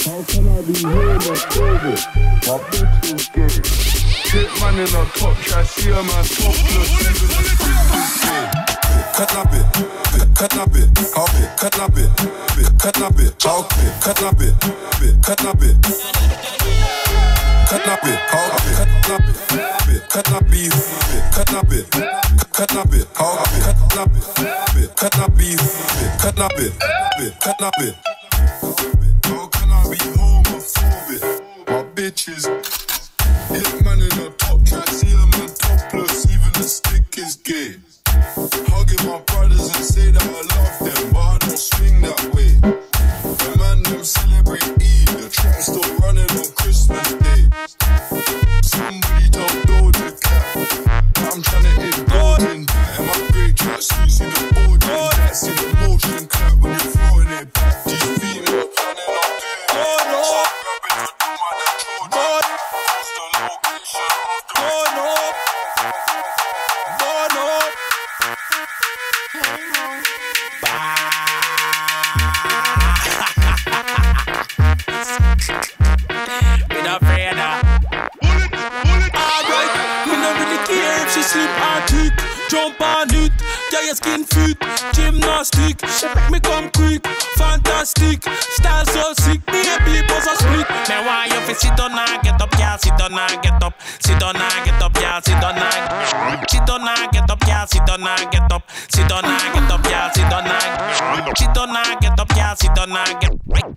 How can I be here that's over? My bitch is gay. Shit man in talk top, I see him as topless. Even the street is gay. Cut up it, cut up it, I'll cut up it, cut up it, I'll cut up it, cut up it. Cut up it, I'll be cut up it, cut up it, cut up it cannabis, cannabis, cannabis, cannabis, cannabis, cannabis, cannabis. How can I be homophobic? My bitches. Skin fit. Gymnastic, make me come quick. Fantastic, style so sick. Me and people so split. Me want you fi sit down and get up, girl. Sit down and get up. Sit down and get up, girl. Sit down and sit down and get up, girl. Sit down and get up. Sit down and get up, girl. Sit down and sit down and get up, girl. Sit down and get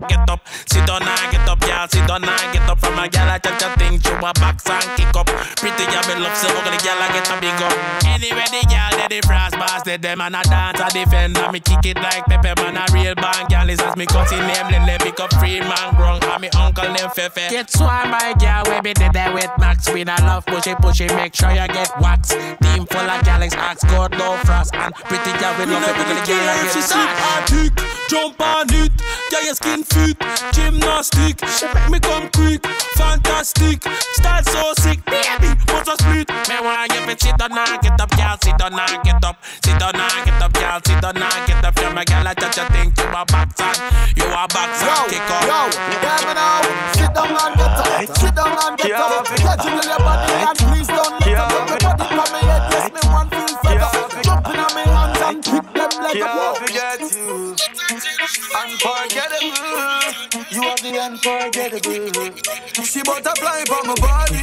get up. Sit down and get up, girl. Sit down and get up. From a girl I touch a thing, throw a box and kick up. Pretty girl me love so ugly girl I get a big up. Anyway the girl they the frost bastard them and a dance a defend and me kick it like Pepe man a real band girl is as me cousin name Lele pick up free man grung and me uncle name Fefe. Get swam by girl we be did there with Max. We not love pushy pushy make sure you get wax. Team full of gals ask God no frost and pretty girl we love it I If she get slip or tick, jump on it. Get your skin fit. Gymnastic, me come quick. Fantastic, style so sick. Baby, what's a split? Me want you fi sit down and get up, girl. Sit down and get up. Sit down and get up, girl. Sit down and get up. You're my girl. I touch you think you a box and you a box and kick up. Yo, yeah, me now. Sit down and get up. Sit down and get up. Touch it with your body and please don't let up. Your body on me head. Yes, me want feel fed up. Jump in on me hands and kick them like a Can't forget you. Unforgettable. You are the unforgettable. She butterfly from my body.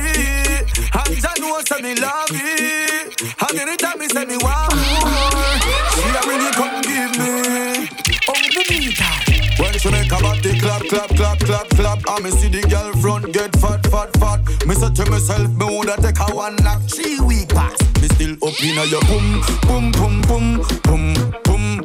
And I know say me love it. And anytime me say me want more, she a really come give me. Oh, the meter. When she make a body clap, clap, clap, clap, clap And me see the girl front get fat, fat, fat Me say to myself, me woulda take a one knock Three week pass Me still up in a your boom, boom, boom, boom, boom, boom,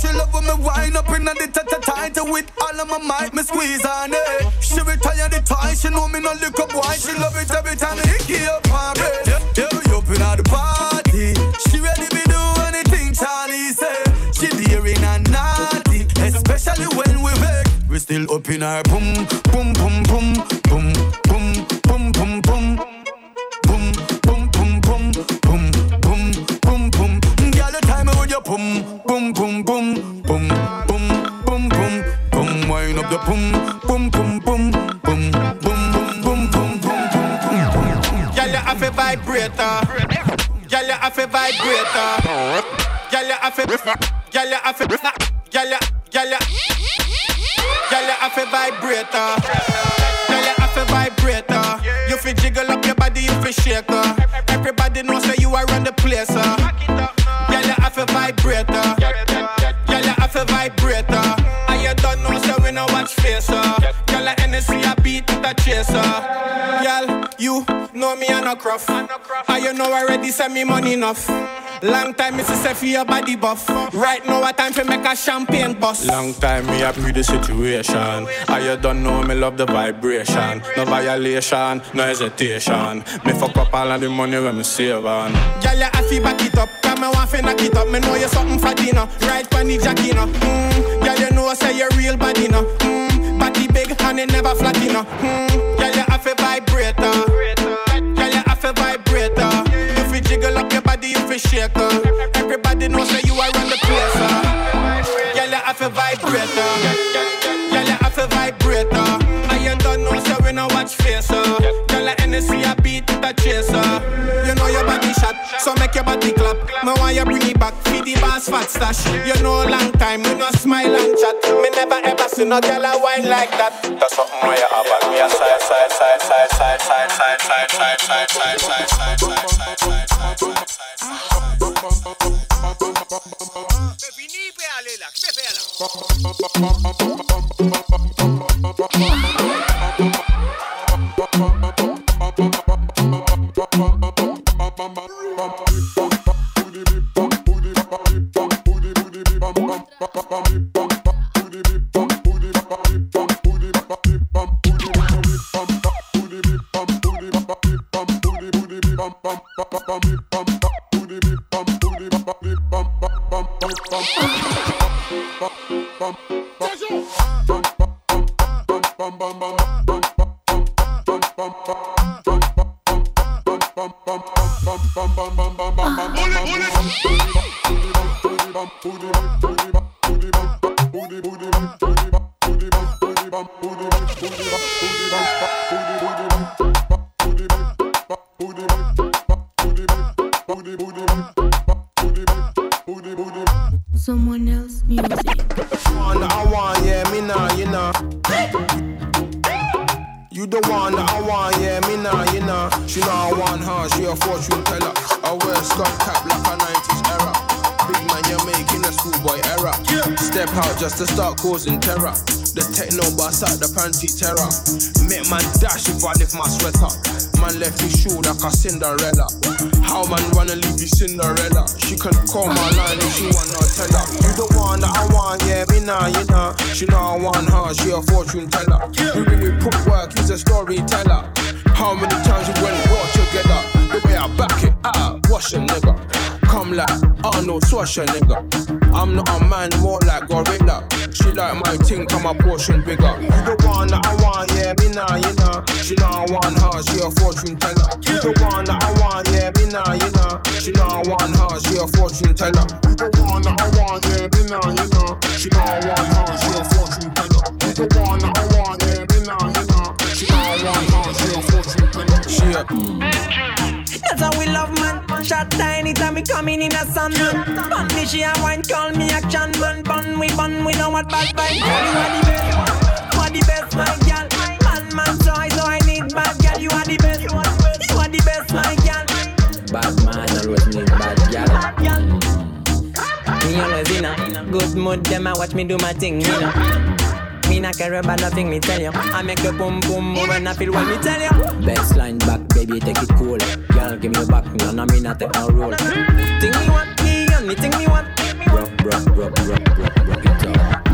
she love when me wind up in the tata tight With all of my might, me squeeze on it. She retire the tie, she know me no lick up Why she love it every time me hickey up her bread Yeah, we up in the party. She ready to do anything Charlie say She daring and naughty Especially when we beg. We still up in her boom, boom, boom, boom, boom, boom, boom, boom, boom Boom, boom, boom, boom, boom, boom, boom. Wind up the boom, boom, boom, boom, boom, boom, boom, boom, boom, boom, boom, boom. Girl, you have a vibrator. Girl, you have a vibrator. Girl, you have a. Girl, you have a. Girl, you. Girl, you. Girl, you have a vibrator. Girl, you have a vibrator. You fi jiggle up your body, you fi shake her. Everybody knows that you are on the place, uh. No cruff. And you know already, send me money enough. Long time, Mrs. say for your body buff. Right now, a time for make a champagne bust. Long time, me I pre the situation. I you don't know me love the vibration. No violation, no hesitation. Me fuck up all of the money when me save on. Girl, you have to back it up. Come me want to knock it up. Me know you something for dinner. Right on the jack, you know. Mm, girl, you know say you're real body, no. Mm, body big and it never flat, you know. Mm, girl, you have a vibrator. A vibrator. If you jiggle up your body, you shake her. Everybody knows that you are on the place, uh. Girl, you have a vibrator. So make your body clap. Me want you bring it back, feed the boss fat stash. You know long time, we no smile and chat. Me never ever see no girl a wine like that. That's something why you have on me a side, side, side, side, side, side, side, side, side, side, side, side, side, side, side, side, side, side. Someone Schwarzenegger. I'm not a man, more like gorilla. She like my thing, come a portion bigger. You the one that I want, yeah, me nah, you know. She know I want her, she a fortune teller. You the one that I want, yeah, me nah, you know. She know I want her, she a fortune teller. We coming in a sun man. Bun me she a wine call me action man. Bun we bun we know what bad vibe. You are the best, you are the best my girl. Man man choice so I need bad girl. You are the best, you are the best my girl. Bad man always need bad gal. Mm. Me always in a good mood. Them a watch me do my thing. You know. Me not care about nothing me tell you. I make the boom boom move and I feel what me tell you. Best line back, baby, take it cool. Girl, give me your back, none of me not take no roll. Think me want me only think me want. Rock, rock, rock, rock, rock, rock it up.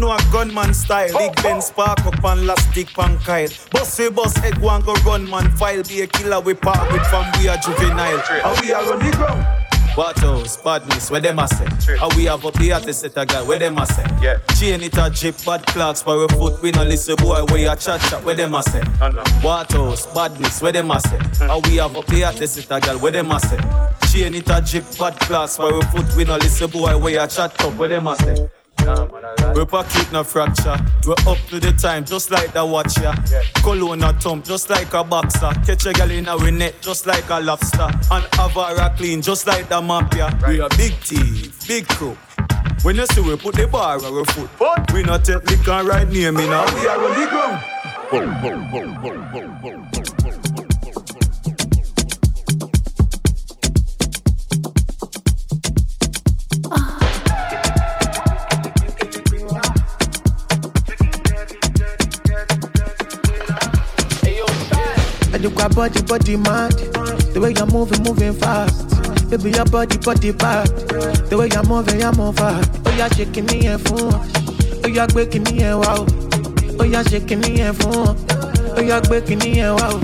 Know a gunman style. Big Ben spark up and last stick pan kyle. Boss we boss head one go run man file. Be a killer we part with from we are juvenile. And we are on the ground. What else? Badness, where them a say? How we have up the artist set a guy, where them a say? Yeah. Chain it a drip, bad clocks for a foot. We no listen boy, where you chat chat, where them a say? What else? Badness, where them a say? How we have up the artist set a guy, where them a say? Chain it a drip, bad clocks for a foot. We no listen boy, where you chat up, where them a say? We pocket no fracture. We up to the time, just like the watch ya. Yeah. Cologne a thump, just like a boxer. Catch a gal in our net, just like a lobster. And Avara clean, just like the mafia. Right. We a big thief, big crook. When you see we put the bar on our foot, but we not take liquor right near me now. We are on the ground. You got body, body mad. The way you're moving, moving fast. Baby, your body, body bad. The way you're moving, you're moving. Oh, you're shaking me and phone. Oh, you're breaking me and wow. Oh, you're shaking me and phone. Oh, you're breaking me and wow.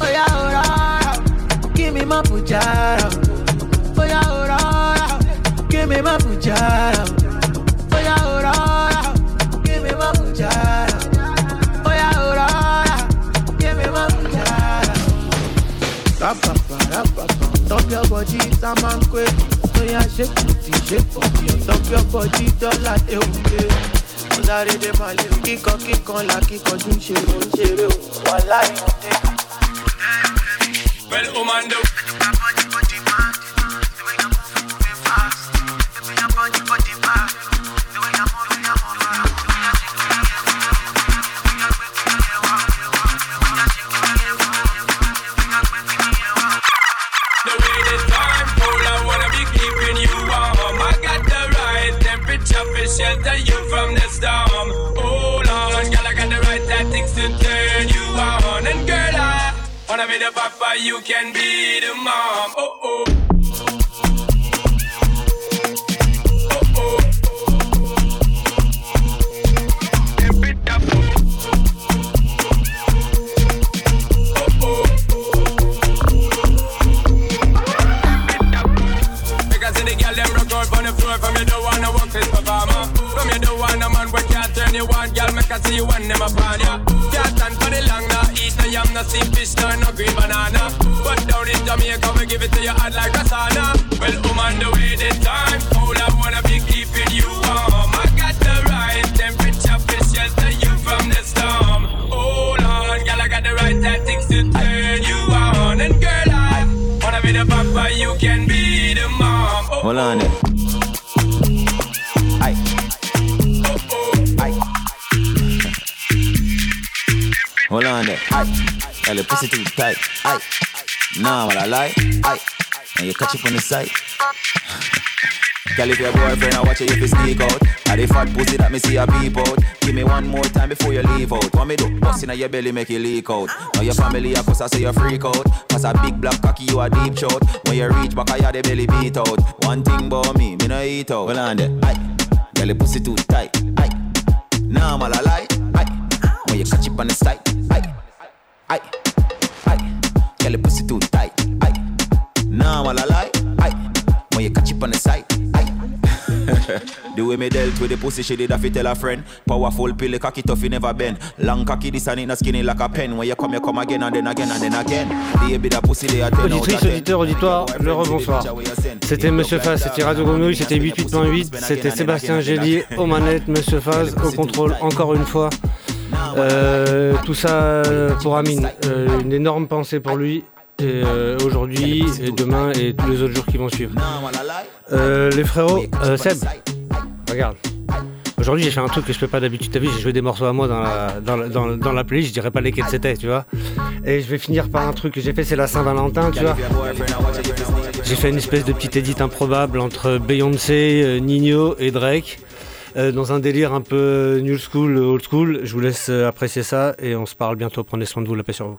Oh, yeah, aurora. Give me my pujara. Oh, yeah, aurora. Give me my pujara. Top your body, some man quick. So yeah, shake it, shake it. Top your body, dollar de umbe. Mo sáré dé lé kíkan kíkan la kíkan tún ṣe ló ń ṣeré o. Wàhálà yóò dé. Well, you can be the mom. Oh if your boyfriend I watch you if you sneak out. I the fat pussy that me see a peep out. Give me one more time before you leave out. What me do? Bust inna your belly make you leak out. Now your family a cuss I say you freak out. Cause a big black cocky you a deep shot. When you reach back I hear the belly beat out. One thing about me, me no eat out. On there, aye. Your pussy too tight, aye. Nah, man, I lie, aye. When you catch it on the side, aye. Aye, aye. Girl, your pussy too tight, aye. Nah, man, I lie, aye. When you catch it on the side, the way me dealt with the pussy, she did have to tell a friend. Powerful pill, cocky tough, you never bend. Long cocky, this and it not skinny like a pen. When you come, you come again and then again and then again. Baby, that pussy, they are Auditrice, auditeur, auditoire, le rebonsoir. C'était Monsieur Faz, c'était Radio Grenouille, c'était 88.8, c'était Sébastien Gélier aux manettes, Monsieur Faz au contrôle, encore une fois. Euh, tout ça pour Amine, euh, une énorme pensée pour lui. Et euh, aujourd'hui, et demain et tous les autres jours qui vont suivre. Euh, les frérots, euh, Seb, regarde. Aujourd'hui, j'ai fait un truc que je fais pas d'habitude. T'as vu, j'ai joué des morceaux à moi dans la, dans, la- dans, dans la playlist, je dirais pas lesquels c'était, tu vois. Et je vais finir par un truc que j'ai fait, c'est la Saint-Valentin, tu vois. J'ai fait une espèce de petite édite improbable entre Beyoncé, euh, Nino et Drake. euh, dans un délire un peu new school, old school. Je vous laisse euh, apprécier ça et on se parle bientôt. Prenez soin de vous, la paix sur vous.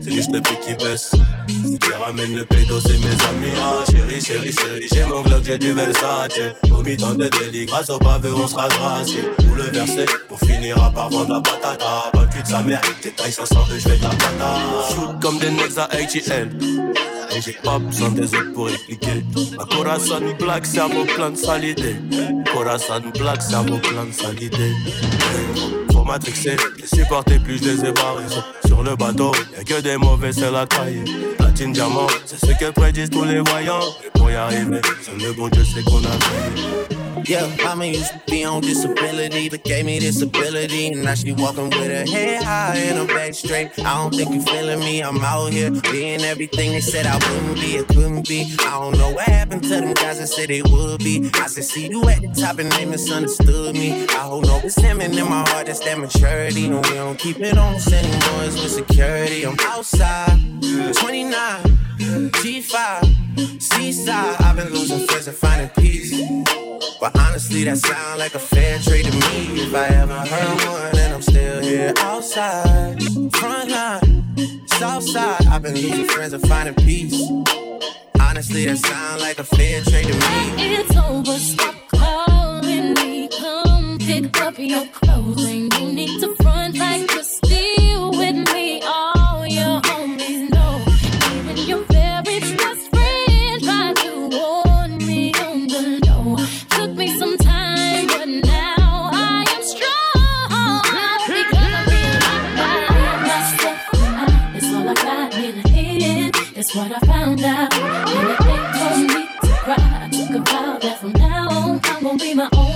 c'est juste le prix qui baisse. Si tu ramènes le pédo, c'est mes amis. Ah, chérie, chérie, chérie, j'ai mon Glock, j'ai du Versace. Au mi-temps de délit, grâce au pavé, on sera gracié. Pour le verser, pour finir à part vendre la patata. Pas de sa mère, tailles 500 je vais de la patata. Shoot comme des necks à ATL. Et j'ai pas besoin des autres pour expliquer. Ma corazon black, cerveau plein de salité. Corazon black, cerveau plein de salité. Faut matrixer, les supporter plus je les ai barrés. Sur le bateau, y'a que des mauvais, c'est la taille. Platine diamant, c'est ce que prédisent tous les voyants. Et pour y arriver, seul le bon Dieu sait qu'on a fait. Yeah, mama used to be on disability, but gave me this ability. And now she walking with her head high and her back straight. I don't think you feeling me, I'm out here being everything they said I wouldn't be, it couldn't be. I don't know what happened to them guys that said they would be. I said, see you at the top and they misunderstood me. I hold no resentment in my heart, that's that maturity. No, we don't keep it on, sending boys with security. I'm outside, 29, G5, Seaside. I've been losing friends and finding peace. But honestly, that sound like a fair trade to me. If I ever heard one, and I'm still here outside. Front line, south side. I've been losing friends and finding peace. Honestly, that sound like a fair trade to me. It's over, stop me. Come pick up your clothing. You need to front like you're still with me. All your homies know. Even your very best friend tried to warn me on the low. Took me some time, but now I am strong. Because I. It's all I got in the head. That's what I found out. And it ain't need to cry. I took a vow that from my own